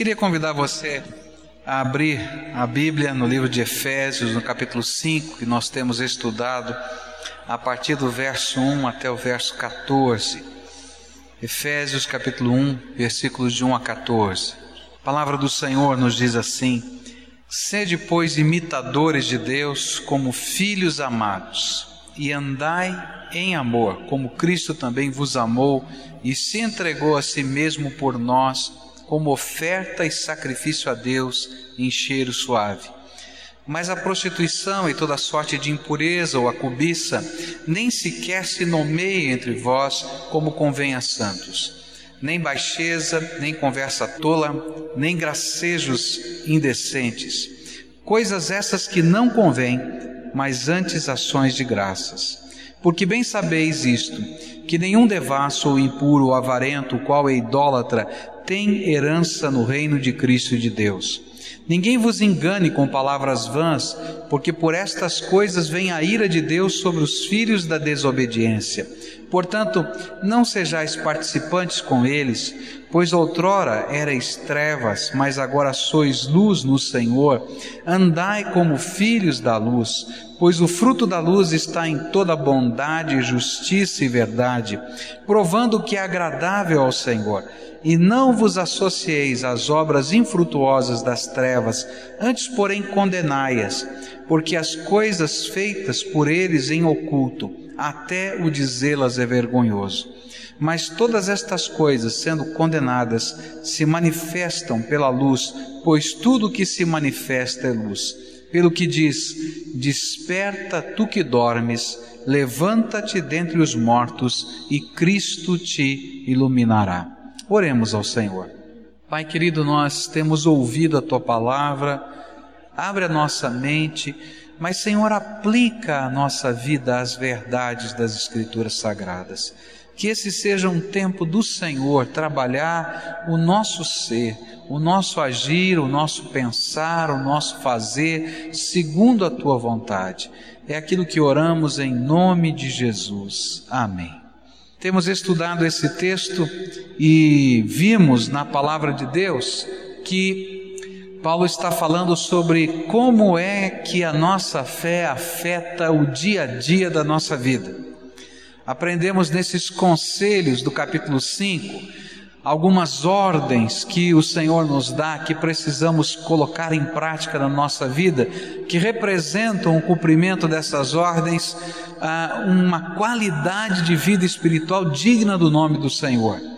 Queria convidar você a abrir a Bíblia no livro de Efésios, no capítulo 5, que nós temos estudado a partir do verso 1 até o verso 14. Efésios capítulo 1, versículos de 1 a 14. A palavra do Senhor nos diz assim: Sede, pois, imitadores de Deus como filhos amados, e andai em amor, como Cristo também vos amou e se entregou a si mesmo por nós, como oferta e sacrifício a Deus em cheiro suave. Mas a prostituição e toda sorte de impureza ou a cobiça nem sequer se nomeia entre vós como convém a santos. Nem baixeza, nem conversa tola, nem gracejos indecentes. Coisas essas que não convêm, mas antes ações de graças. Porque bem sabeis isto, que nenhum devasso ou impuro ou avarento, qual é idólatra, tem herança no reino de Cristo e de Deus. Ninguém vos engane com palavras vãs, porque por estas coisas vem a ira de Deus sobre os filhos da desobediência. Portanto, não sejais participantes com eles, pois outrora erais trevas, mas agora sois luz no Senhor. Andai como filhos da luz, pois o fruto da luz está em toda bondade, justiça e verdade, provando que é agradável ao Senhor e não vos associeis às obras infrutuosas das trevas, antes, porém, condenai-as, porque as coisas feitas por eles em oculto, até o dizê-las é vergonhoso. Mas todas estas coisas, sendo condenadas, se manifestam pela luz, pois tudo que se manifesta é luz. Pelo que diz: Desperta tu que dormes, levanta-te dentre os mortos, e Cristo te iluminará. Oremos ao Senhor. Pai querido, nós temos ouvido a tua palavra, abre a nossa mente, mas Senhor, aplica a nossa vida às verdades das Escrituras Sagradas. Que esse seja um tempo do Senhor trabalhar o nosso ser, o nosso agir, o nosso pensar, o nosso fazer, segundo a tua vontade. É aquilo que oramos em nome de Jesus. Amém. Temos estudado esse texto e vimos na palavra de Deus que Paulo está falando sobre como é que a nossa fé afeta o dia a dia da nossa vida. Aprendemos nesses conselhos do capítulo 5 algumas ordens que o Senhor nos dá que precisamos colocar em prática na nossa vida, que representam o cumprimento dessas ordens, ah, uma qualidade de vida espiritual digna do nome do Senhor.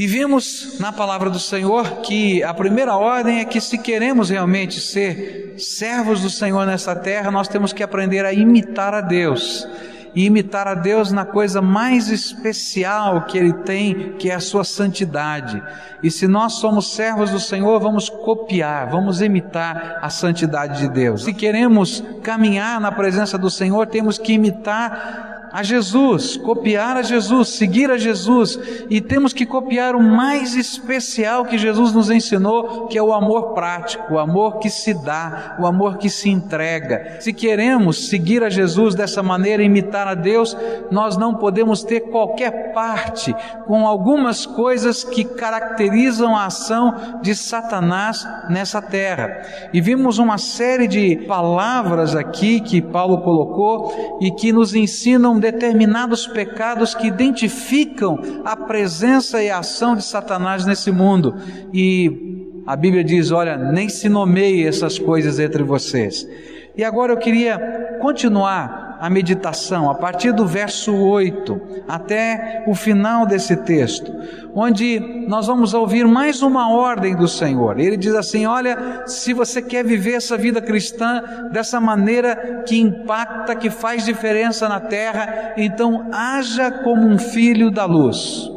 E vimos na palavra do Senhor que a primeira ordem é que, se queremos realmente ser servos do Senhor nessa terra, nós temos que aprender a imitar a Deus e imitar a Deus na coisa mais especial que Ele tem, que é a sua santidade. E se nós somos servos do Senhor, vamos copiar, vamos imitar a santidade de Deus. Se queremos caminhar na presença do Senhor, temos que imitar a Jesus, copiar a Jesus, seguir a Jesus, e temos que copiar o mais especial que Jesus nos ensinou, que é o amor prático, o amor que se dá, o amor que se entrega. Se queremos seguir a Jesus dessa maneira, imitar a Deus, nós não podemos ter qualquer parte com algumas coisas que caracterizam a ação de Satanás nessa terra. E vimos uma série de palavras aqui que Paulo colocou e que nos ensinam determinados pecados que identificam a presença e a ação de Satanás nesse mundo. E a Bíblia diz: olha, nem se nomeie essas coisas entre vocês. E agora eu queria continuar a meditação a partir do verso 8 até o final desse texto, onde nós vamos ouvir mais uma ordem do Senhor. Ele diz assim: Olha, se você quer viver essa vida cristã dessa maneira que impacta, que faz diferença na terra, então haja como um filho da luz.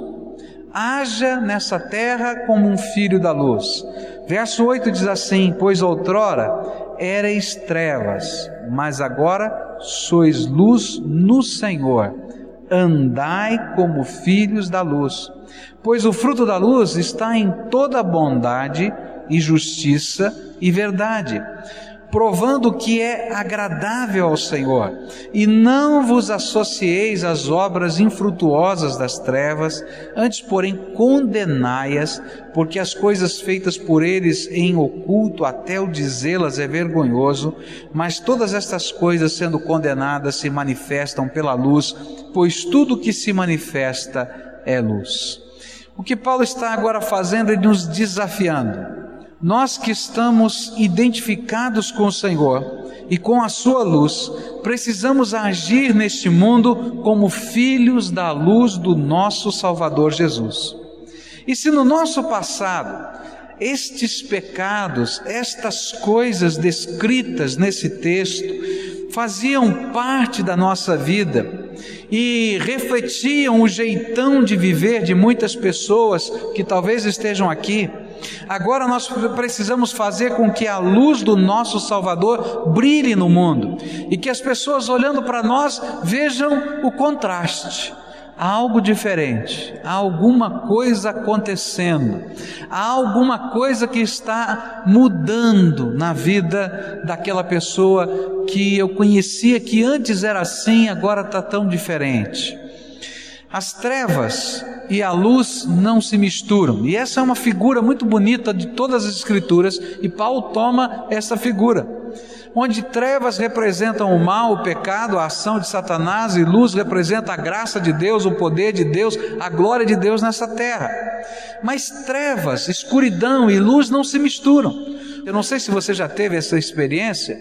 Haja nessa terra como um filho da luz. Verso 8 diz assim: Pois outrora erais trevas, mas agora sois luz no Senhor. Andai como filhos da luz, pois o fruto da luz está em toda bondade e justiça e verdade, provando que é agradável ao Senhor, e não vos associeis às obras infrutuosas das trevas, antes, porém, condenai-as, porque as coisas feitas por eles em oculto, até o dizê-las é vergonhoso, mas todas estas coisas, sendo condenadas, se manifestam pela luz, pois tudo que se manifesta é luz. O que Paulo está agora fazendo é nos desafiando nós que estamos identificados com o Senhor e com a Sua luz, precisamos agir neste mundo como filhos da luz do nosso Salvador Jesus. E se no nosso passado estes pecados, estas coisas descritas nesse texto, faziam parte da nossa vida e refletiam o jeitão de viver de muitas pessoas que talvez estejam aqui, Agora nós precisamos fazer com que a luz do nosso Salvador brilhe no mundo e que as pessoas olhando para nós vejam o contraste. Há algo diferente, há alguma coisa acontecendo, há alguma coisa que está mudando na vida daquela pessoa que eu conhecia que antes era assim, agora está tão diferente. As trevas e a luz não se misturam. E essa é uma figura muito bonita de todas as Escrituras, e Paulo toma essa figura. Onde trevas representam o mal, o pecado, a ação de Satanás, e luz representa a graça de Deus, o poder de Deus, a glória de Deus nessa terra. Mas trevas, escuridão e luz não se misturam. Eu não sei se você já teve essa experiência,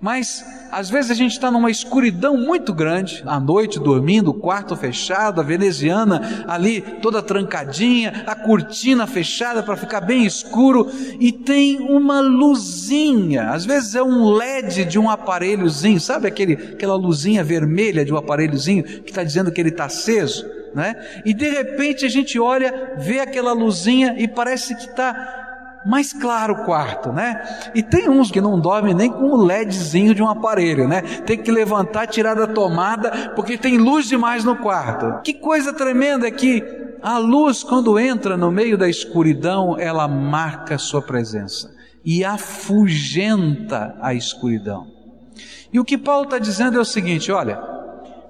mas às vezes a gente está numa escuridão muito grande, à noite dormindo, o quarto fechado, a veneziana ali toda trancadinha, a cortina fechada para ficar bem escuro, e tem uma luzinha, às vezes é um LED de um aparelhozinho, sabe aquele, aquela luzinha vermelha de um aparelhozinho que está dizendo que ele está aceso? Né? E de repente a gente olha, vê aquela luzinha e parece que está mais claro o quarto, né? E tem uns que não dormem nem com o LEDzinho de um aparelho, né? Tem que levantar, tirar da tomada, porque tem luz demais no quarto. Que coisa tremenda é que a luz, quando entra no meio da escuridão, ela marca sua presença e afugenta a escuridão. E o que Paulo está dizendo é o seguinte: olha,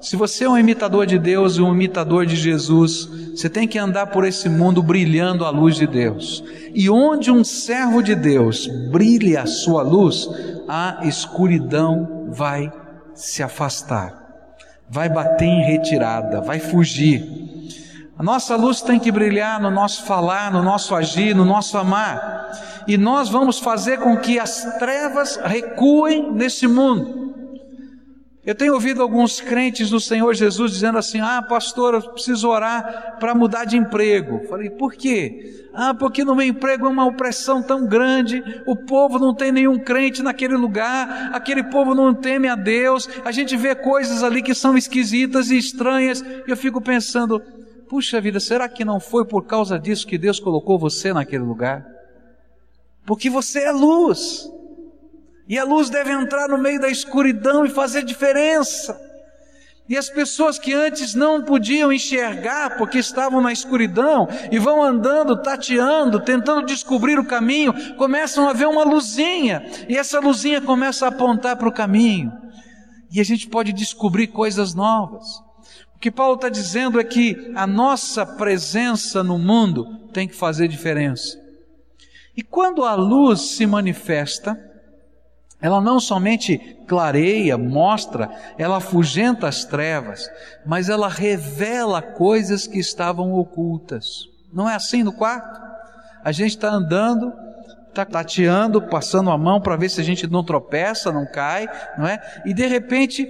se você é um imitador de Deus e um imitador de Jesus, você tem que andar por esse mundo brilhando a luz de Deus. E onde um servo de Deus brilha a sua luz, a escuridão vai se afastar, vai bater em retirada, vai fugir. A nossa luz tem que brilhar no nosso falar, no nosso agir, no nosso amar. E nós vamos fazer com que as trevas recuem nesse mundo. Eu tenho ouvido alguns crentes do Senhor Jesus dizendo assim: Ah, pastor, eu preciso orar para mudar de emprego. Falei, por quê? Ah, porque no meu emprego é uma opressão tão grande, o povo não tem nenhum crente naquele lugar, aquele povo não teme a Deus, a gente vê coisas ali que são esquisitas e estranhas, e eu fico pensando: puxa vida, será que não foi por causa disso que Deus colocou você naquele lugar? Porque você é luz. E a luz deve entrar no meio da escuridão e fazer diferença. E as pessoas que antes não podiam enxergar porque estavam na escuridão e vão andando, tateando, tentando descobrir o caminho, começam a ver uma luzinha e essa luzinha começa a apontar para o caminho. E a gente pode descobrir coisas novas. O que Paulo está dizendo é que a nossa presença no mundo tem que fazer diferença. E quando a luz se manifesta, ela não somente clareia, mostra, ela afugenta as trevas, mas ela revela coisas que estavam ocultas. Não é assim no quarto? A gente está andando, está tateando, passando a mão para ver se a gente não tropeça, não cai, não é? E de repente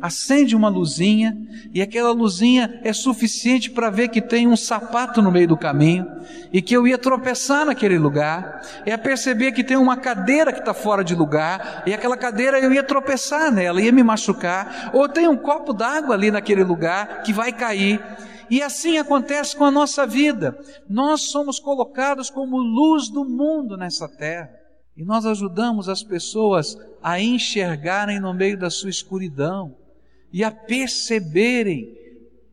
acende uma luzinha e aquela luzinha é suficiente para ver que tem um sapato no meio do caminho e que eu ia tropeçar naquele lugar, é perceber que tem uma cadeira que está fora de lugar e aquela cadeira eu ia tropeçar nela, ia me machucar, ou tem um copo d'água ali naquele lugar que vai cair. E assim acontece com a nossa vida. Nós somos colocados como luz do mundo nessa terra. E nós ajudamos as pessoas a enxergarem no meio da sua escuridão e a perceberem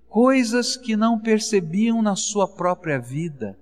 coisas que não percebiam na sua própria vida,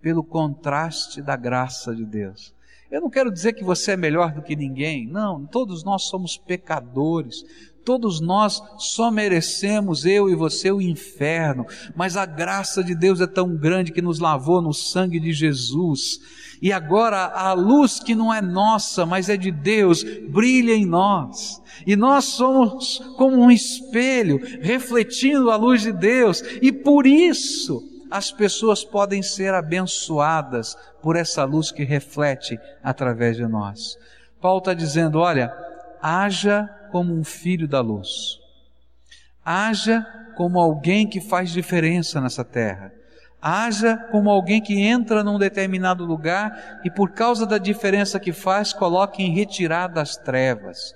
pelo contraste da graça de Deus. Eu não quero dizer que você é melhor do que ninguém, não, todos nós somos pecadores, todos nós só merecemos, eu e você, o inferno, mas a graça de Deus é tão grande que nos lavou no sangue de Jesus. E agora a luz que não é nossa, mas é de Deus, brilha em nós. E nós somos como um espelho, refletindo a luz de Deus, e por isso as pessoas podem ser abençoadas por essa luz que reflete através de nós. Paulo está dizendo: olha, haja como um filho da luz, haja como alguém que faz diferença nessa terra. Haja como alguém que entra num determinado lugar e, por causa da diferença que faz, coloca em retirada das trevas.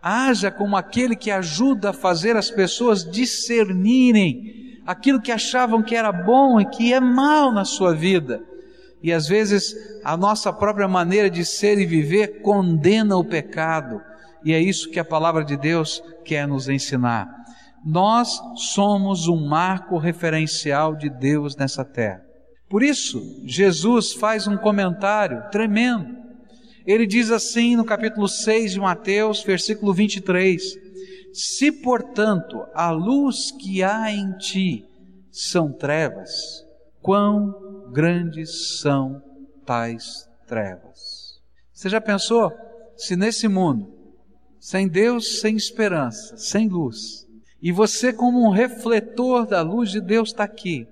Haja como aquele que ajuda a fazer as pessoas discernirem aquilo que achavam que era bom e que é mal na sua vida. E às vezes a nossa própria maneira de ser e viver condena o pecado. E é isso que a palavra de Deus quer nos ensinar. Nós somos um marco referencial de Deus nessa terra. Por isso, Jesus faz um comentário tremendo. Ele diz assim no capítulo 6 de Mateus, versículo 23: se, portanto, a luz que há em ti são trevas, quão grandes são tais trevas? Você já pensou se nesse mundo, sem Deus, sem esperança, sem luz, e você, como um refletor da luz de Deus, está aqui,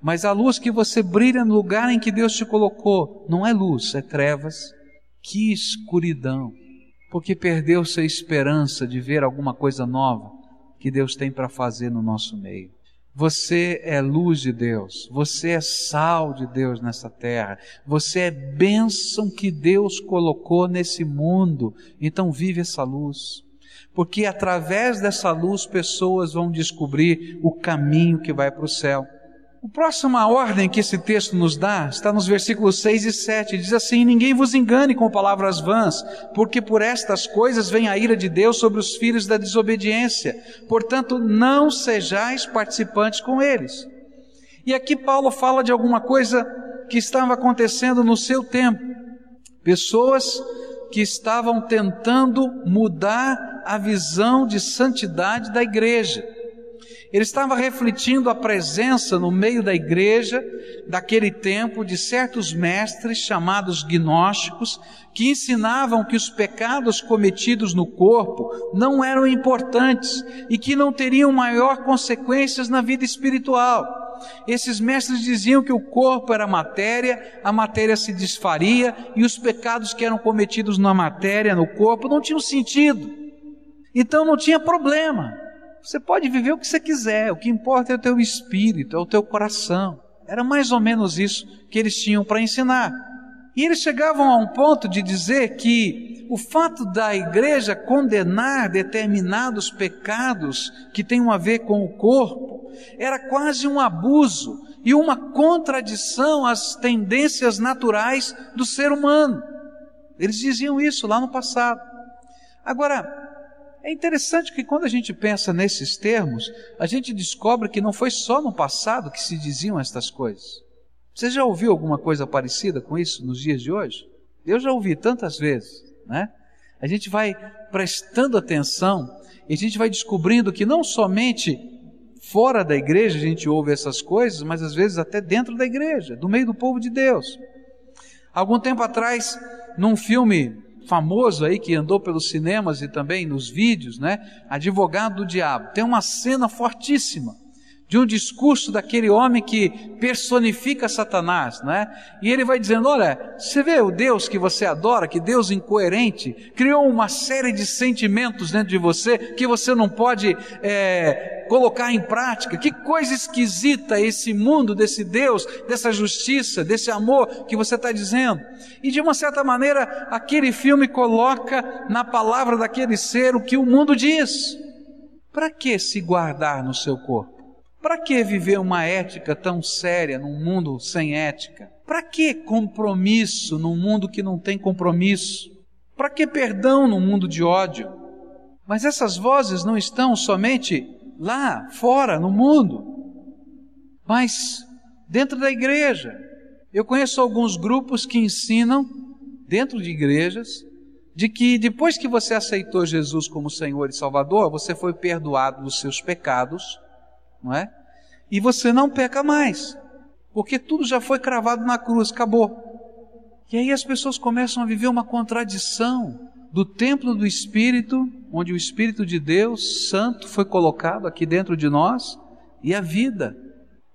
mas a luz que você brilha no lugar em que Deus te colocou não é luz, é trevas. Que escuridão! porque perdeu-se a esperança de ver alguma coisa nova que Deus tem para fazer no nosso meio. Você é luz de Deus, você é sal de Deus nessa terra, você é bênção que Deus colocou nesse mundo, então vive essa luz. Porque através dessa luz pessoas vão descobrir o caminho que vai para o céu. A próxima ordem que esse texto nos dá está nos versículos 6 e 7. Diz assim: Ninguém vos engane com palavras vãs, porque por estas coisas vem a ira de Deus sobre os filhos da desobediência. Portanto, não sejais participantes com eles. E aqui Paulo fala de alguma coisa que estava acontecendo no seu tempo. Pessoas que estavam tentando mudar a visão de santidade da igreja ele estava refletindo a presença no meio da igreja daquele tempo de certos mestres chamados gnósticos que ensinavam que os pecados cometidos no corpo não eram importantes e que não teriam maior consequências na vida espiritual. Esses mestres diziam que o corpo era matéria, a matéria se desfaria e os pecados que eram cometidos na matéria, no corpo, não tinham sentido. Então não tinha problema. Você pode viver o que você quiser, o que importa é o teu espírito, é o teu coração. Era mais ou menos isso que eles tinham para ensinar. E eles chegavam a um ponto de dizer que o fato da igreja condenar determinados pecados que têm a ver com o corpo era quase um abuso e uma contradição às tendências naturais do ser humano. Eles diziam isso lá no passado. Agora, é interessante que quando a gente pensa nesses termos, a gente descobre que não foi só no passado que se diziam estas coisas. Você já ouviu alguma coisa parecida com isso nos dias de hoje? Eu já ouvi tantas vezes, né? A gente vai prestando atenção e a gente vai descobrindo que não somente fora da igreja a gente ouve essas coisas, mas às vezes até dentro da igreja, do meio do povo de Deus. Algum tempo atrás, num filme famoso aí que andou pelos cinemas e também nos vídeos, né? Advogado do Diabo. Tem uma cena fortíssima de um discurso daquele homem que personifica Satanás, né? E ele vai dizendo: Olha, você vê o Deus que você adora, que Deus incoerente, criou uma série de sentimentos dentro de você que você não pode é, colocar em prática. Que coisa esquisita esse mundo desse Deus, dessa justiça, desse amor que você está dizendo. E de uma certa maneira, aquele filme coloca na palavra daquele ser o que o mundo diz. Para que se guardar no seu corpo? Para que viver uma ética tão séria num mundo sem ética? Para que compromisso num mundo que não tem compromisso? Para que perdão num mundo de ódio? Mas essas vozes não estão somente lá, fora, no mundo, mas dentro da igreja. Eu conheço alguns grupos que ensinam dentro de igrejas, de que depois que você aceitou Jesus como Senhor e Salvador, você foi perdoado dos seus pecados, não é? E você não peca mais, porque tudo já foi cravado na cruz, acabou. E aí as pessoas começam a viver uma contradição do templo do Espírito, onde o Espírito de Deus Santo foi colocado aqui dentro de nós, e a vida.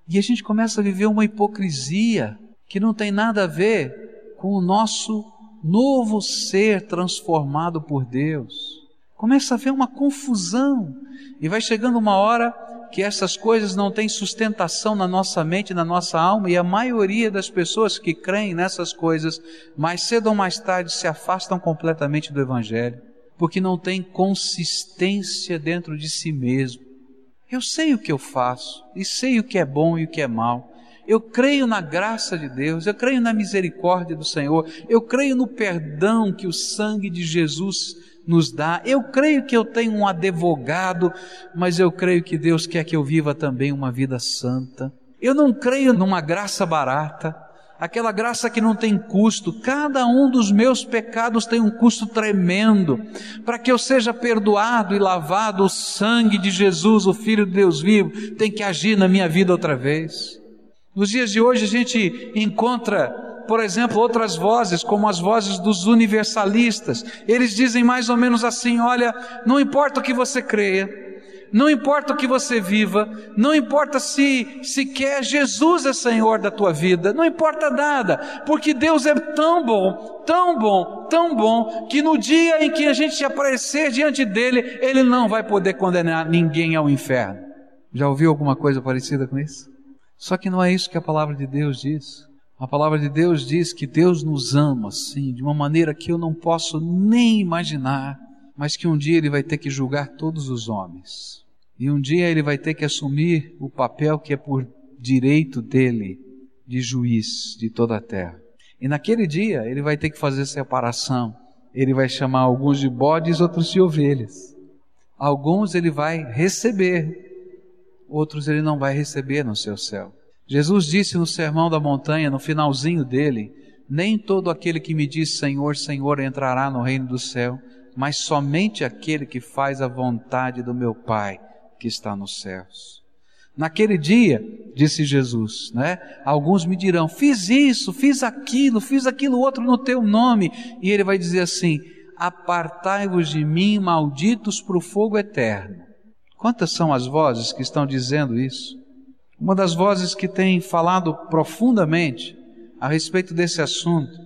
E a gente começa a viver uma hipocrisia que não tem nada a ver com o nosso novo ser transformado por Deus. Começa a haver uma confusão e vai chegando uma hora que essas coisas não têm sustentação na nossa mente, na nossa alma, e a maioria das pessoas que creem nessas coisas, mais cedo ou mais tarde, se afastam completamente do Evangelho, porque não tem consistência dentro de si mesmo. Eu sei o que eu faço, e sei o que é bom e o que é mal, eu creio na graça de Deus, eu creio na misericórdia do Senhor, eu creio no perdão que o sangue de Jesus nos dá. Eu creio que eu tenho um advogado, mas eu creio que Deus quer que eu viva também uma vida santa. Eu não creio numa graça barata, aquela graça que não tem custo. Cada um dos meus pecados tem um custo tremendo. Para que eu seja perdoado e lavado, o sangue de Jesus, o Filho de Deus vivo, tem que agir na minha vida outra vez. Nos dias de hoje a gente encontra, por exemplo, outras vozes, como as vozes dos universalistas. Eles dizem mais ou menos assim: olha, não importa o que você creia, não importa o que você viva, não importa se sequer Jesus é Senhor da tua vida, não importa nada, porque Deus é tão bom, tão bom, tão bom, que no dia em que a gente aparecer diante dele, ele não vai poder condenar ninguém ao inferno. Já ouviu alguma coisa parecida com isso? Só que não é isso que a palavra de Deus diz. A palavra de Deus diz que Deus nos ama, sim, de uma maneira que eu não posso nem imaginar, mas que um dia Ele vai ter que julgar todos os homens. E um dia Ele vai ter que assumir o papel que é por direito dele, de juiz de toda a terra. E naquele dia Ele vai ter que fazer separação. Ele vai chamar alguns de bodes, outros de ovelhas. Alguns Ele vai receber outros ele não vai receber no seu céu. Jesus disse no Sermão da Montanha, no finalzinho dele: Nem todo aquele que me diz Senhor, Senhor entrará no reino do céu, mas somente aquele que faz a vontade do meu Pai que está nos céus. Naquele dia, disse Jesus, né? Alguns me dirão: Fiz isso, fiz aquilo, fiz aquilo outro no teu nome. E ele vai dizer assim: Apartai-vos de mim, malditos, para o fogo eterno Quantas são as vozes que estão dizendo isso? Uma das vozes que tem falado profundamente a respeito desse assunto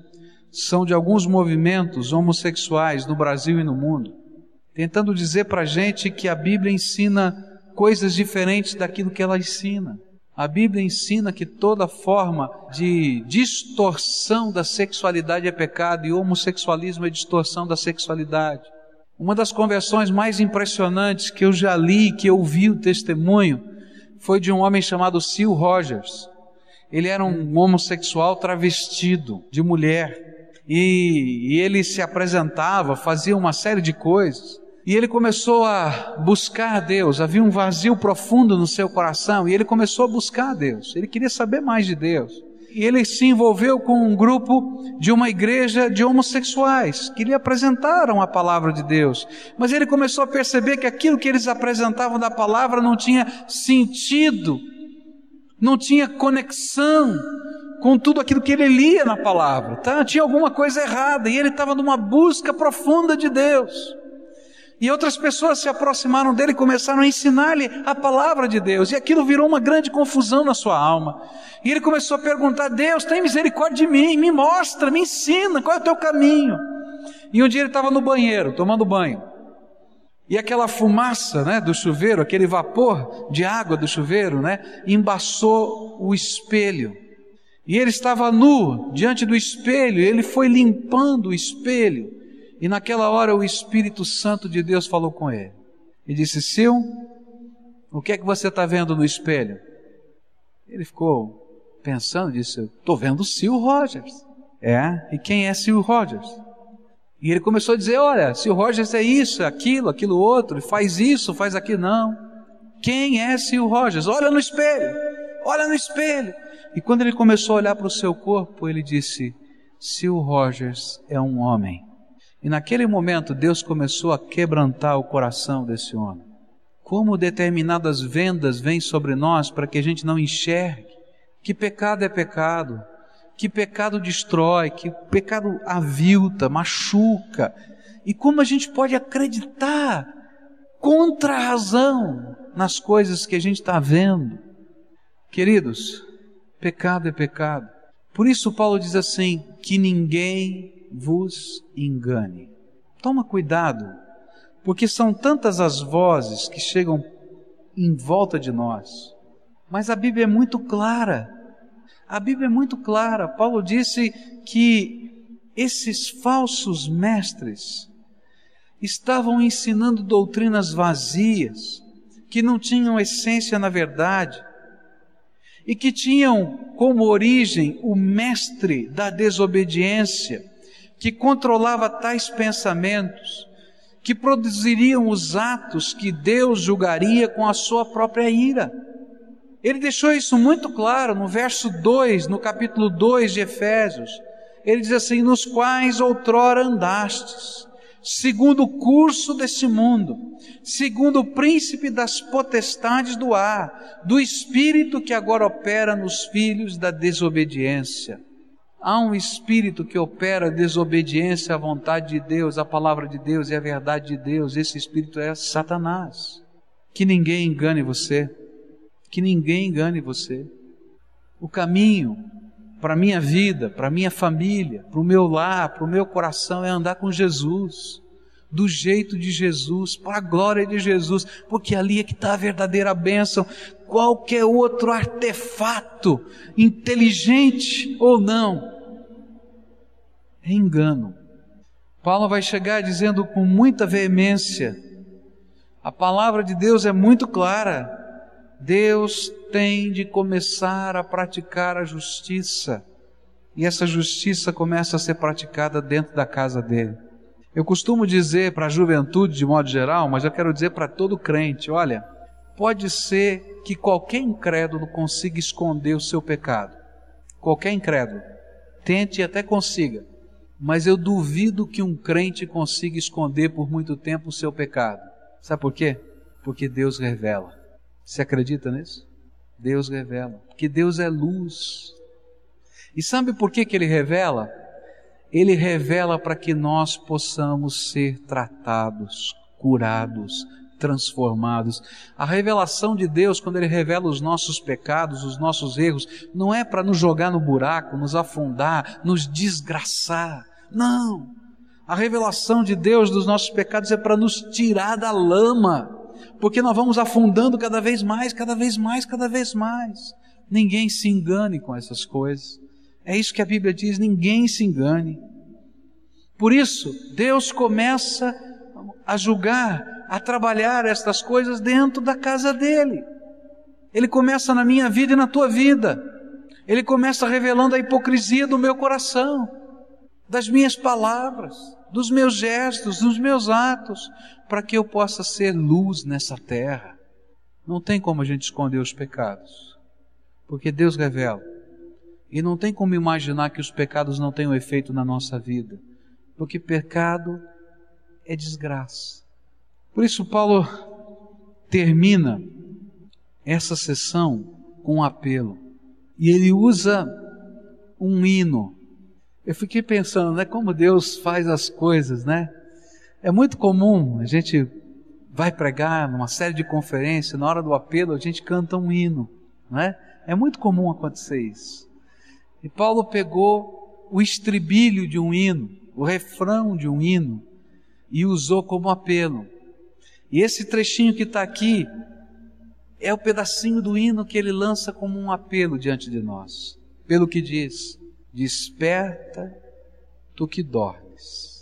são de alguns movimentos homossexuais no Brasil e no mundo, tentando dizer para a gente que a Bíblia ensina coisas diferentes daquilo que ela ensina. A Bíblia ensina que toda forma de distorção da sexualidade é pecado e homossexualismo é distorção da sexualidade. Uma das conversões mais impressionantes que eu já li, que eu vi o testemunho, foi de um homem chamado Sil Rogers. Ele era um homossexual travestido de mulher. E, e ele se apresentava, fazia uma série de coisas. E ele começou a buscar Deus, havia um vazio profundo no seu coração, e ele começou a buscar Deus, ele queria saber mais de Deus e ele se envolveu com um grupo de uma igreja de homossexuais que lhe apresentaram a palavra de Deus. Mas ele começou a perceber que aquilo que eles apresentavam da palavra não tinha sentido, não tinha conexão com tudo aquilo que ele lia na palavra. Tá? Tinha alguma coisa errada e ele estava numa busca profunda de Deus. E outras pessoas se aproximaram dele e começaram a ensinar-lhe a palavra de Deus. E aquilo virou uma grande confusão na sua alma. E ele começou a perguntar: Deus, tem misericórdia de mim, me mostra, me ensina, qual é o teu caminho? E um dia ele estava no banheiro, tomando banho. E aquela fumaça né, do chuveiro, aquele vapor de água do chuveiro, né, embaçou o espelho. E ele estava nu diante do espelho, ele foi limpando o espelho. E naquela hora o Espírito Santo de Deus falou com ele e disse: Sil, o que é que você está vendo no espelho? Ele ficou pensando, disse: Estou vendo Sil Rogers. É? E quem é Sil Rogers? E ele começou a dizer: Olha, Sil Rogers é isso, é aquilo, aquilo outro, faz isso, faz aquilo. Não. Quem é Sil Rogers? Olha no espelho, olha no espelho. E quando ele começou a olhar para o seu corpo, ele disse: se o Rogers é um homem. E naquele momento Deus começou a quebrantar o coração desse homem. Como determinadas vendas vêm sobre nós para que a gente não enxergue que pecado é pecado, que pecado destrói, que pecado avilta, machuca. E como a gente pode acreditar contra a razão nas coisas que a gente está vendo. Queridos, pecado é pecado. Por isso Paulo diz assim: que ninguém vos engane. Toma cuidado, porque são tantas as vozes que chegam em volta de nós. Mas a Bíblia é muito clara. A Bíblia é muito clara. Paulo disse que esses falsos mestres estavam ensinando doutrinas vazias, que não tinham essência na verdade, e que tinham como origem o mestre da desobediência, que controlava tais pensamentos, que produziriam os atos que Deus julgaria com a sua própria ira. Ele deixou isso muito claro no verso 2, no capítulo 2 de Efésios. Ele diz assim: Nos quais outrora andastes, segundo o curso desse mundo, segundo o príncipe das potestades do ar, do espírito que agora opera nos filhos da desobediência. Há um espírito que opera desobediência à vontade de Deus, à palavra de Deus e à verdade de Deus. Esse espírito é Satanás. Que ninguém engane você. Que ninguém engane você. O caminho para a minha vida, para a minha família, para o meu lar, para o meu coração é andar com Jesus, do jeito de Jesus, para a glória de Jesus, porque ali é que está a verdadeira bênção. Qualquer outro artefato, inteligente ou não, é engano. Paulo vai chegar dizendo com muita veemência: a palavra de Deus é muito clara. Deus tem de começar a praticar a justiça. E essa justiça começa a ser praticada dentro da casa dele. Eu costumo dizer para a juventude de modo geral, mas eu quero dizer para todo crente: olha, pode ser que qualquer incrédulo consiga esconder o seu pecado. Qualquer incrédulo. Tente e até consiga. Mas eu duvido que um crente consiga esconder por muito tempo o seu pecado. Sabe por quê? Porque Deus revela. Você acredita nisso? Deus revela. Que Deus é luz. E sabe por que, que Ele revela? Ele revela para que nós possamos ser tratados, curados, transformados. A revelação de Deus, quando Ele revela os nossos pecados, os nossos erros, não é para nos jogar no buraco, nos afundar, nos desgraçar. Não! A revelação de Deus dos nossos pecados é para nos tirar da lama porque nós vamos afundando cada vez mais, cada vez mais, cada vez mais. Ninguém se engane com essas coisas. É isso que a Bíblia diz: ninguém se engane. Por isso, Deus começa a julgar, a trabalhar estas coisas dentro da casa dele. Ele começa na minha vida e na tua vida. Ele começa revelando a hipocrisia do meu coração, das minhas palavras, dos meus gestos, dos meus atos, para que eu possa ser luz nessa terra. Não tem como a gente esconder os pecados, porque Deus revela. E não tem como imaginar que os pecados não tenham efeito na nossa vida, porque pecado é desgraça. Por isso, Paulo termina essa sessão com um apelo, e ele usa um hino. Eu fiquei pensando, né, como Deus faz as coisas, né? É muito comum, a gente vai pregar numa série de conferências, na hora do apelo a gente canta um hino, não é? É muito comum acontecer isso. E Paulo pegou o estribilho de um hino, o refrão de um hino, e usou como apelo. E esse trechinho que está aqui é o pedacinho do hino que ele lança como um apelo diante de nós. Pelo que diz: Desperta, tu que dormes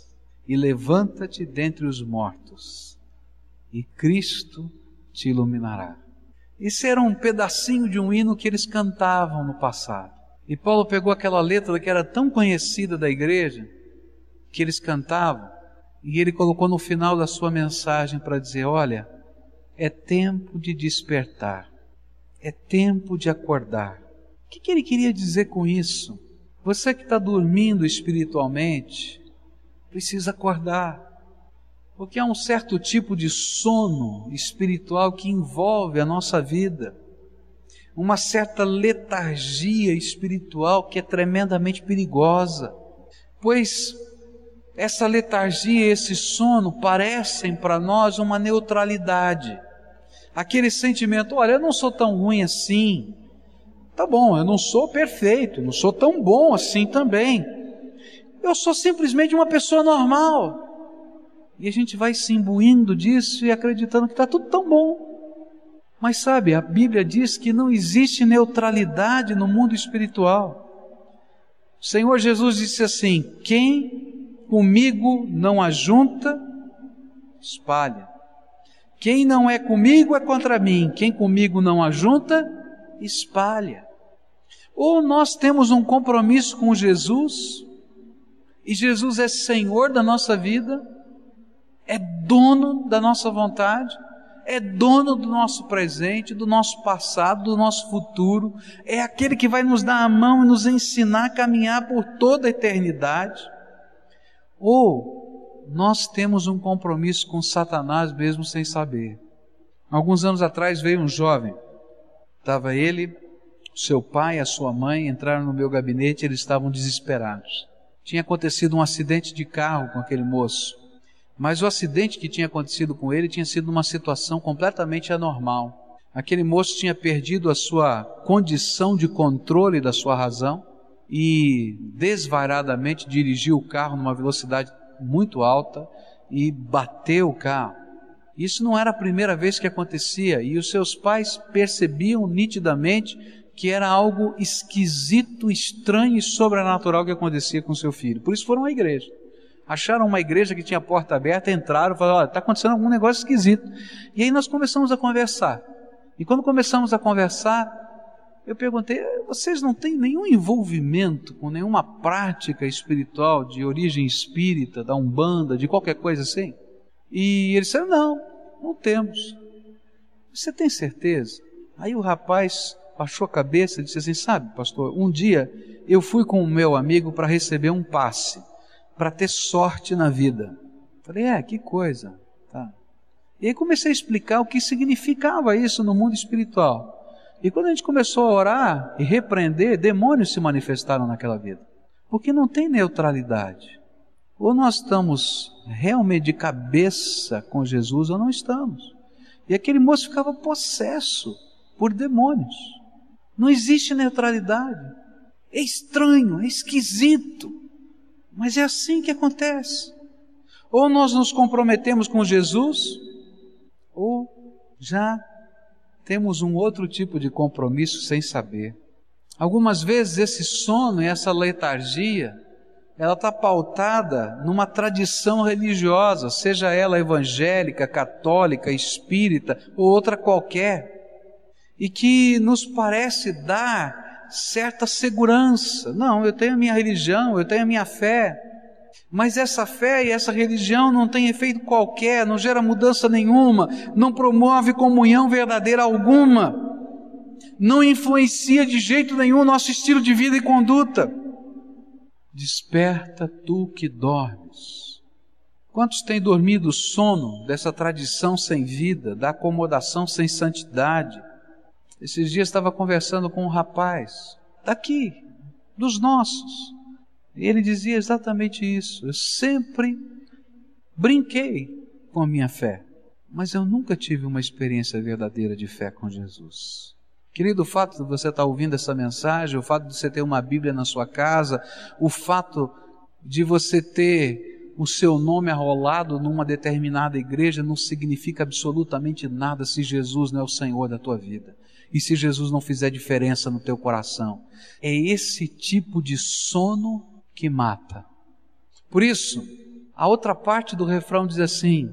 e levanta-te dentre os mortos, e Cristo te iluminará. Isso era um pedacinho de um hino que eles cantavam no passado. E Paulo pegou aquela letra que era tão conhecida da igreja, que eles cantavam, e ele colocou no final da sua mensagem para dizer: Olha, é tempo de despertar, é tempo de acordar. O que, que ele queria dizer com isso? Você que está dormindo espiritualmente, precisa acordar. Porque há um certo tipo de sono espiritual que envolve a nossa vida. Uma certa letargia espiritual que é tremendamente perigosa. Pois essa letargia, esse sono parecem para nós uma neutralidade. Aquele sentimento, olha, eu não sou tão ruim assim, Tá bom, eu não sou perfeito, não sou tão bom assim também. Eu sou simplesmente uma pessoa normal. E a gente vai se imbuindo disso e acreditando que está tudo tão bom. Mas sabe, a Bíblia diz que não existe neutralidade no mundo espiritual. O Senhor Jesus disse assim: Quem comigo não ajunta, espalha. Quem não é comigo é contra mim. Quem comigo não ajunta, espalha. Ou nós temos um compromisso com Jesus, e Jesus é Senhor da nossa vida, é dono da nossa vontade, é dono do nosso presente, do nosso passado, do nosso futuro, é aquele que vai nos dar a mão e nos ensinar a caminhar por toda a eternidade. Ou nós temos um compromisso com Satanás mesmo sem saber. Alguns anos atrás veio um jovem, estava ele seu pai e a sua mãe entraram no meu gabinete eles estavam desesperados. Tinha acontecido um acidente de carro com aquele moço, mas o acidente que tinha acontecido com ele tinha sido uma situação completamente anormal. Aquele moço tinha perdido a sua condição de controle da sua razão e desvairadamente dirigiu o carro numa velocidade muito alta e bateu o carro. Isso não era a primeira vez que acontecia e os seus pais percebiam nitidamente que era algo esquisito, estranho e sobrenatural que acontecia com seu filho. Por isso foram à igreja. Acharam uma igreja que tinha porta aberta, entraram e falaram: olha, está acontecendo algum negócio esquisito. E aí nós começamos a conversar. E quando começamos a conversar, eu perguntei: vocês não têm nenhum envolvimento com nenhuma prática espiritual de origem espírita, da Umbanda, de qualquer coisa assim? E eles disseram: não, não temos. Você tem certeza? Aí o rapaz baixou a cabeça e disse assim: Sabe, pastor, um dia eu fui com o meu amigo para receber um passe, para ter sorte na vida. Falei: É, que coisa. Tá. E aí comecei a explicar o que significava isso no mundo espiritual. E quando a gente começou a orar e repreender, demônios se manifestaram naquela vida. Porque não tem neutralidade. Ou nós estamos realmente de cabeça com Jesus ou não estamos. E aquele moço ficava possesso por demônios. Não existe neutralidade. É estranho, é esquisito, mas é assim que acontece. Ou nós nos comprometemos com Jesus, ou já temos um outro tipo de compromisso sem saber. Algumas vezes esse sono e essa letargia, ela está pautada numa tradição religiosa, seja ela evangélica, católica, espírita ou outra qualquer e que nos parece dar certa segurança. Não, eu tenho a minha religião, eu tenho a minha fé, mas essa fé e essa religião não tem efeito qualquer, não gera mudança nenhuma, não promove comunhão verdadeira alguma, não influencia de jeito nenhum nosso estilo de vida e conduta. Desperta tu que dormes. Quantos têm dormido o sono dessa tradição sem vida, da acomodação sem santidade, esses dias estava conversando com um rapaz, daqui, dos nossos, e ele dizia exatamente isso. Eu sempre brinquei com a minha fé, mas eu nunca tive uma experiência verdadeira de fé com Jesus. Querido, o fato de você estar ouvindo essa mensagem, o fato de você ter uma Bíblia na sua casa, o fato de você ter o seu nome arrolado numa determinada igreja não significa absolutamente nada se Jesus não é o Senhor da tua vida e se Jesus não fizer diferença no teu coração. É esse tipo de sono que mata. Por isso, a outra parte do refrão diz assim: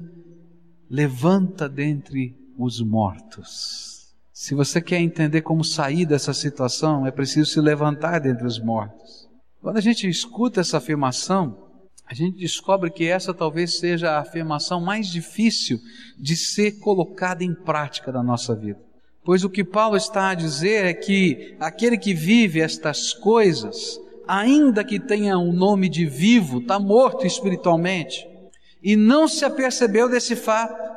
levanta dentre os mortos. Se você quer entender como sair dessa situação, é preciso se levantar dentre os mortos. Quando a gente escuta essa afirmação, a gente descobre que essa talvez seja a afirmação mais difícil de ser colocada em prática na nossa vida. Pois o que Paulo está a dizer é que aquele que vive estas coisas ainda que tenha um nome de vivo, está morto espiritualmente, e não se apercebeu desse fato.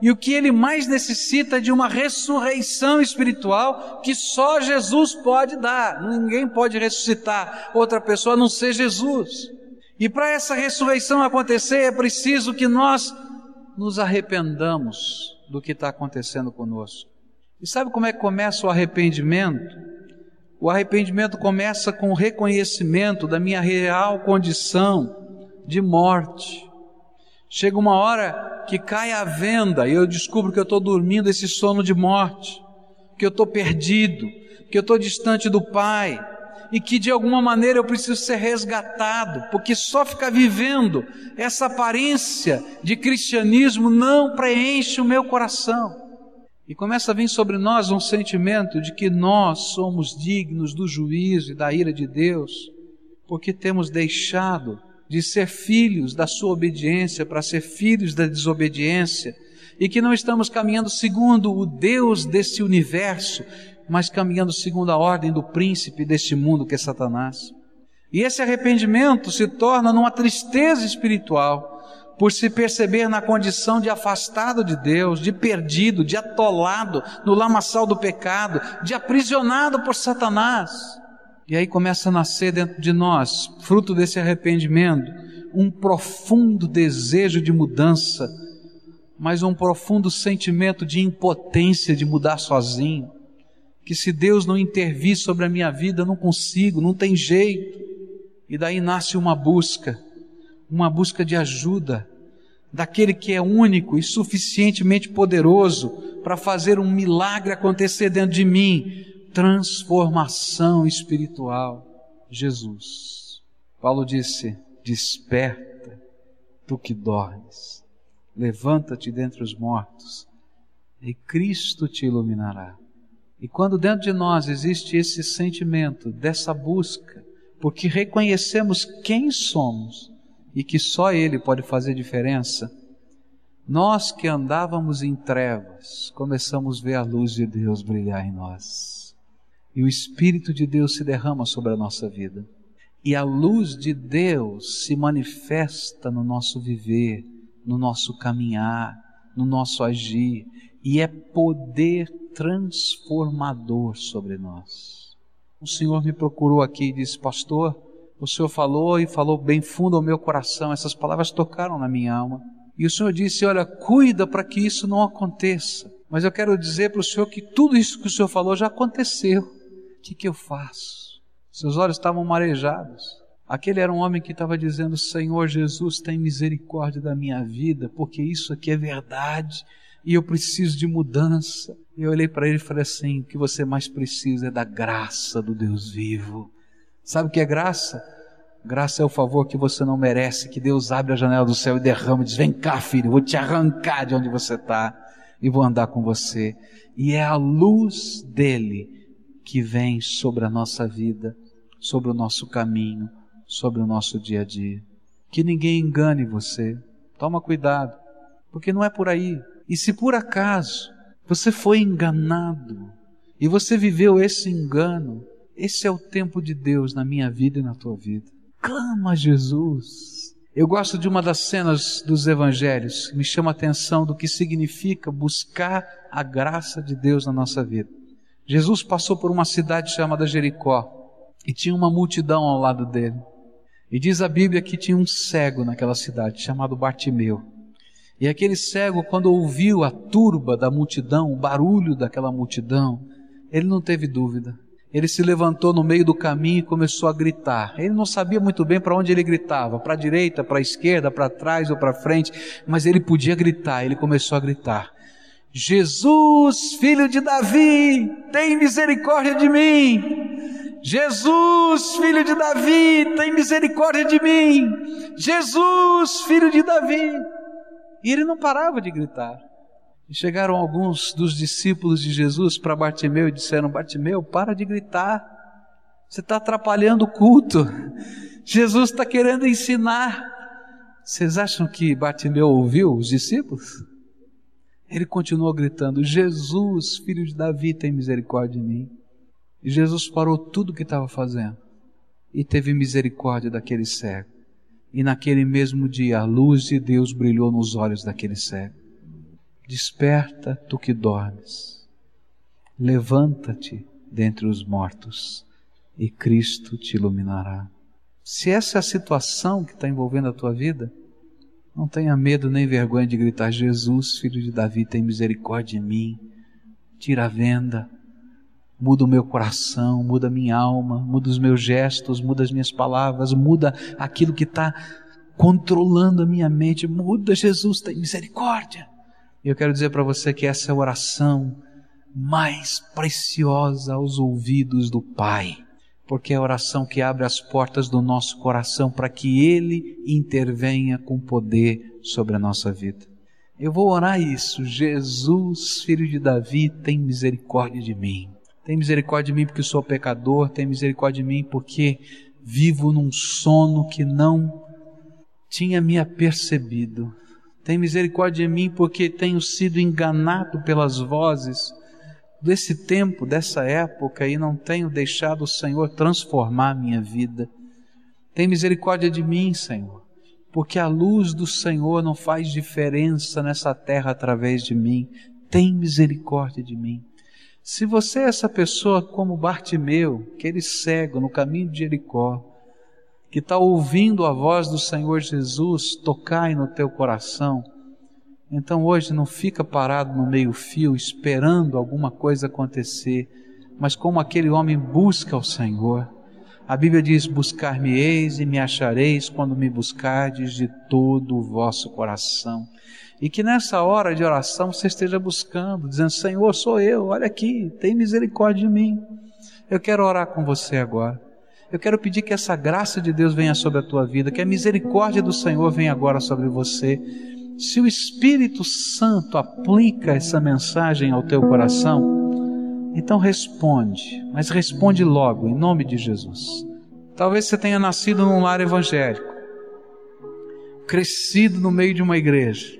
E o que ele mais necessita é de uma ressurreição espiritual que só Jesus pode dar. Ninguém pode ressuscitar outra pessoa a não ser Jesus. E para essa ressurreição acontecer é preciso que nós nos arrependamos do que está acontecendo conosco. E sabe como é que começa o arrependimento? O arrependimento começa com o reconhecimento da minha real condição de morte. Chega uma hora que cai a venda e eu descubro que eu estou dormindo esse sono de morte, que eu estou perdido, que eu estou distante do Pai e que de alguma maneira eu preciso ser resgatado, porque só ficar vivendo essa aparência de cristianismo não preenche o meu coração. E começa a vir sobre nós um sentimento de que nós somos dignos do juízo e da ira de Deus, porque temos deixado de ser filhos da sua obediência para ser filhos da desobediência, e que não estamos caminhando segundo o Deus desse universo, mas caminhando segundo a ordem do príncipe deste mundo que é Satanás. E esse arrependimento se torna numa tristeza espiritual, por se perceber na condição de afastado de Deus, de perdido, de atolado no lamaçal do pecado, de aprisionado por Satanás. E aí começa a nascer dentro de nós, fruto desse arrependimento, um profundo desejo de mudança, mas um profundo sentimento de impotência de mudar sozinho. Que se Deus não intervir sobre a minha vida, eu não consigo, não tem jeito. E daí nasce uma busca, uma busca de ajuda, daquele que é único e suficientemente poderoso para fazer um milagre acontecer dentro de mim, transformação espiritual. Jesus. Paulo disse: Desperta, tu que dormes, levanta-te dentre os mortos, e Cristo te iluminará. E quando dentro de nós existe esse sentimento dessa busca, porque reconhecemos quem somos e que só Ele pode fazer diferença, nós que andávamos em trevas, começamos a ver a luz de Deus brilhar em nós e o Espírito de Deus se derrama sobre a nossa vida. E a luz de Deus se manifesta no nosso viver, no nosso caminhar, no nosso agir, e é poder transformador sobre nós. O Senhor me procurou aqui e disse: Pastor, o Senhor falou e falou bem fundo ao meu coração, essas palavras tocaram na minha alma. E o Senhor disse: Olha, cuida para que isso não aconteça. Mas eu quero dizer para o Senhor que tudo isso que o Senhor falou já aconteceu que, que eu faço? Seus olhos estavam marejados. Aquele era um homem que estava dizendo: Senhor Jesus, tem misericórdia da minha vida, porque isso aqui é verdade e eu preciso de mudança. E eu olhei para ele e falei assim: o que você mais precisa é da graça do Deus vivo. Sabe o que é graça? Graça é o favor que você não merece, que Deus abre a janela do céu e derrama e diz: Vem cá, filho, vou te arrancar de onde você está e vou andar com você. E é a luz dele que vem sobre a nossa vida, sobre o nosso caminho, sobre o nosso dia a dia. Que ninguém engane você. Toma cuidado, porque não é por aí. E se por acaso você foi enganado e você viveu esse engano, esse é o tempo de Deus na minha vida e na tua vida. Clama a Jesus. Eu gosto de uma das cenas dos evangelhos que me chama a atenção do que significa buscar a graça de Deus na nossa vida. Jesus passou por uma cidade chamada Jericó e tinha uma multidão ao lado dele. E diz a Bíblia que tinha um cego naquela cidade chamado Bartimeu. E aquele cego, quando ouviu a turba da multidão, o barulho daquela multidão, ele não teve dúvida. Ele se levantou no meio do caminho e começou a gritar. Ele não sabia muito bem para onde ele gritava, para a direita, para a esquerda, para trás ou para frente, mas ele podia gritar. Ele começou a gritar: Jesus, filho de Davi, tem misericórdia de mim. Jesus, filho de Davi, tem misericórdia de mim. Jesus, filho de Davi. E ele não parava de gritar. E chegaram alguns dos discípulos de Jesus para Bartimeu e disseram: Bartimeu, para de gritar. Você está atrapalhando o culto. Jesus está querendo ensinar. Vocês acham que Bartimeu ouviu os discípulos? Ele continuou gritando: Jesus, filho de Davi, tem misericórdia de mim. E Jesus parou tudo o que estava fazendo. e teve misericórdia daquele cego. E naquele mesmo dia a luz de Deus brilhou nos olhos daquele cego. Desperta, tu que dormes. Levanta-te dentre os mortos e Cristo te iluminará. Se essa é a situação que está envolvendo a tua vida, não tenha medo nem vergonha de gritar: Jesus, filho de Davi, tem misericórdia de mim. Tira a venda, muda o meu coração, muda a minha alma, muda os meus gestos, muda as minhas palavras, muda aquilo que está controlando a minha mente. Muda, Jesus, tem misericórdia. E eu quero dizer para você que essa é a oração mais preciosa aos ouvidos do Pai, porque é a oração que abre as portas do nosso coração para que Ele intervenha com poder sobre a nossa vida. Eu vou orar isso. Jesus, filho de Davi, tem misericórdia de mim. Tem misericórdia de mim porque sou pecador, tem misericórdia de mim porque vivo num sono que não tinha me apercebido. Tem misericórdia de mim porque tenho sido enganado pelas vozes desse tempo, dessa época e não tenho deixado o Senhor transformar minha vida. Tem misericórdia de mim, Senhor, porque a luz do Senhor não faz diferença nessa terra através de mim. Tem misericórdia de mim. Se você é essa pessoa como Bartimeu, aquele cego no caminho de Jericó, que está ouvindo a voz do Senhor Jesus tocar no teu coração, então hoje não fica parado no meio-fio esperando alguma coisa acontecer, mas como aquele homem busca o Senhor. A Bíblia diz: Buscar-me-eis e me achareis quando me buscardes de todo o vosso coração. E que nessa hora de oração você esteja buscando, dizendo: Senhor, sou eu, olha aqui, tem misericórdia de mim. Eu quero orar com você agora. Eu quero pedir que essa graça de Deus venha sobre a tua vida, que a misericórdia do Senhor venha agora sobre você. Se o Espírito Santo aplica essa mensagem ao teu coração, então responde, mas responde logo, em nome de Jesus. Talvez você tenha nascido num lar evangélico, crescido no meio de uma igreja,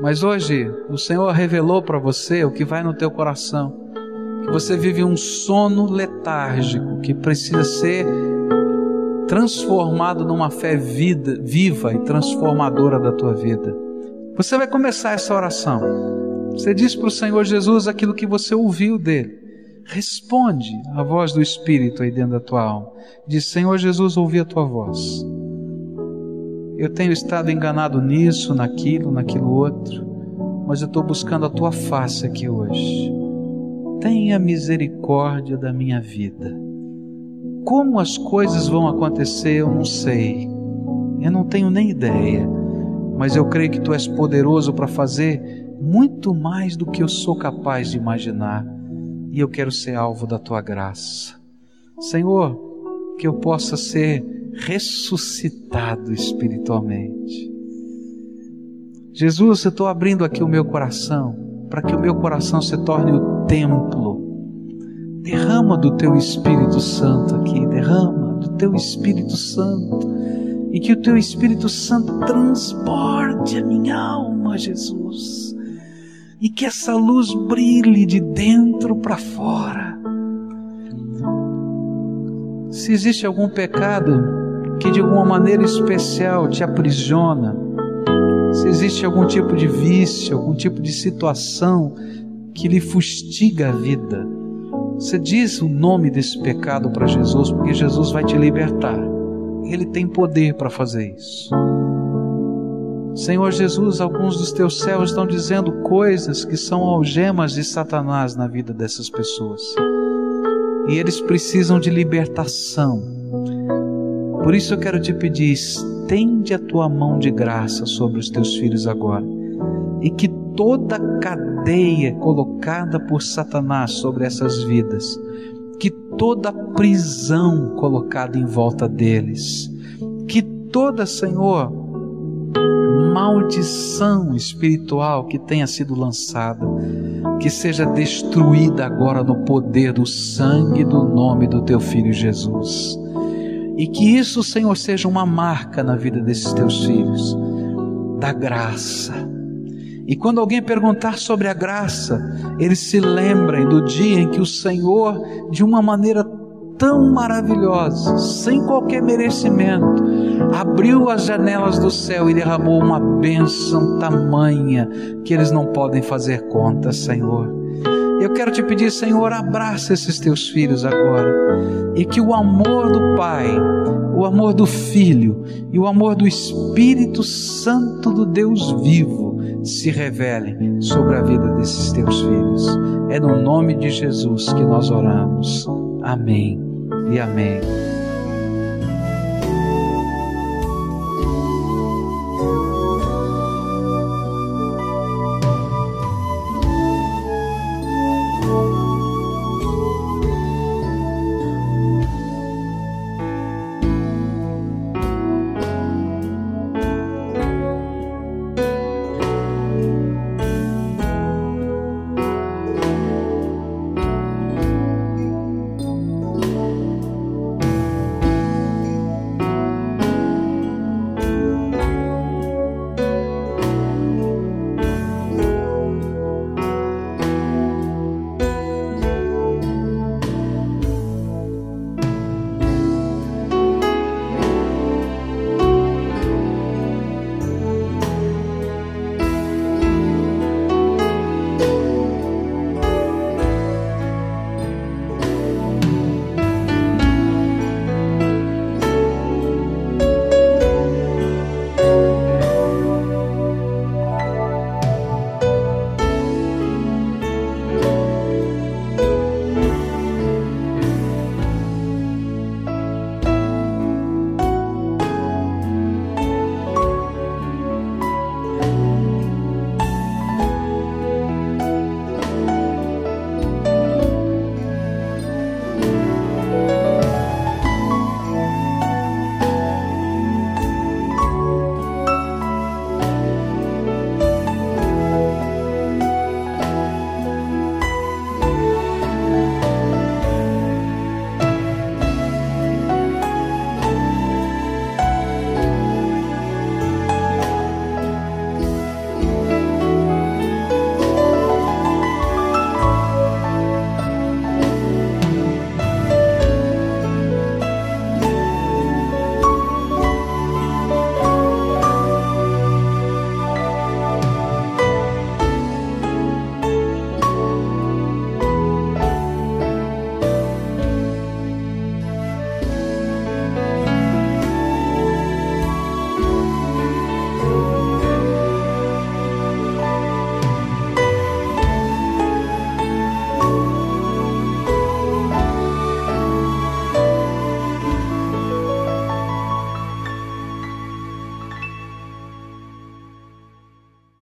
mas hoje o Senhor revelou para você o que vai no teu coração, você vive um sono letárgico que precisa ser transformado numa fé vida, viva e transformadora da tua vida. Você vai começar essa oração. Você diz para o Senhor Jesus aquilo que você ouviu dele. Responde à voz do Espírito aí dentro da tua alma. Diz: Senhor Jesus, ouvi a tua voz eu tenho estado enganado nisso, naquilo, naquilo outro, mas eu estou buscando a tua face aqui hoje. Tenha misericórdia da minha vida. Como as coisas vão acontecer, eu não sei. Eu não tenho nem ideia, mas eu creio que tu és poderoso para fazer muito mais do que eu sou capaz de imaginar, e eu quero ser alvo da tua graça. Senhor, que eu possa ser ressuscitado espiritualmente. Jesus, eu estou abrindo aqui o meu coração para que o meu coração se torne o templo. Derrama do teu Espírito Santo aqui, derrama do teu Espírito Santo e que o teu Espírito Santo transborde a minha alma, Jesus, e que essa luz brilhe de dentro para fora. Se existe algum pecado que de alguma maneira especial te aprisiona, se existe algum tipo de vício, algum tipo de situação que lhe fustiga a vida, você diz o nome desse pecado para Jesus, porque Jesus vai te libertar. Ele tem poder para fazer isso. Senhor Jesus, alguns dos teus céus estão dizendo coisas que são algemas de Satanás na vida dessas pessoas. E eles precisam de libertação por isso eu quero te pedir, estende a tua mão de graça sobre os teus filhos agora, e que toda cadeia colocada por Satanás sobre essas vidas, que toda prisão colocada em volta deles, que toda, Senhor, maldição espiritual que tenha sido lançada, que seja destruída agora no poder do sangue do nome do teu filho Jesus. E que isso, Senhor, seja uma marca na vida desses teus filhos, da graça. E quando alguém perguntar sobre a graça, eles se lembrem do dia em que o Senhor, de uma maneira tão maravilhosos, sem qualquer merecimento, abriu as janelas do céu e derramou uma bênção tamanha que eles não podem fazer conta, Senhor. Eu quero te pedir, Senhor, abraça esses teus filhos agora e que o amor do Pai, o amor do Filho e o amor do Espírito Santo do Deus vivo se revelem sobre a vida desses teus filhos. É no nome de Jesus que nós oramos. Amém e amém.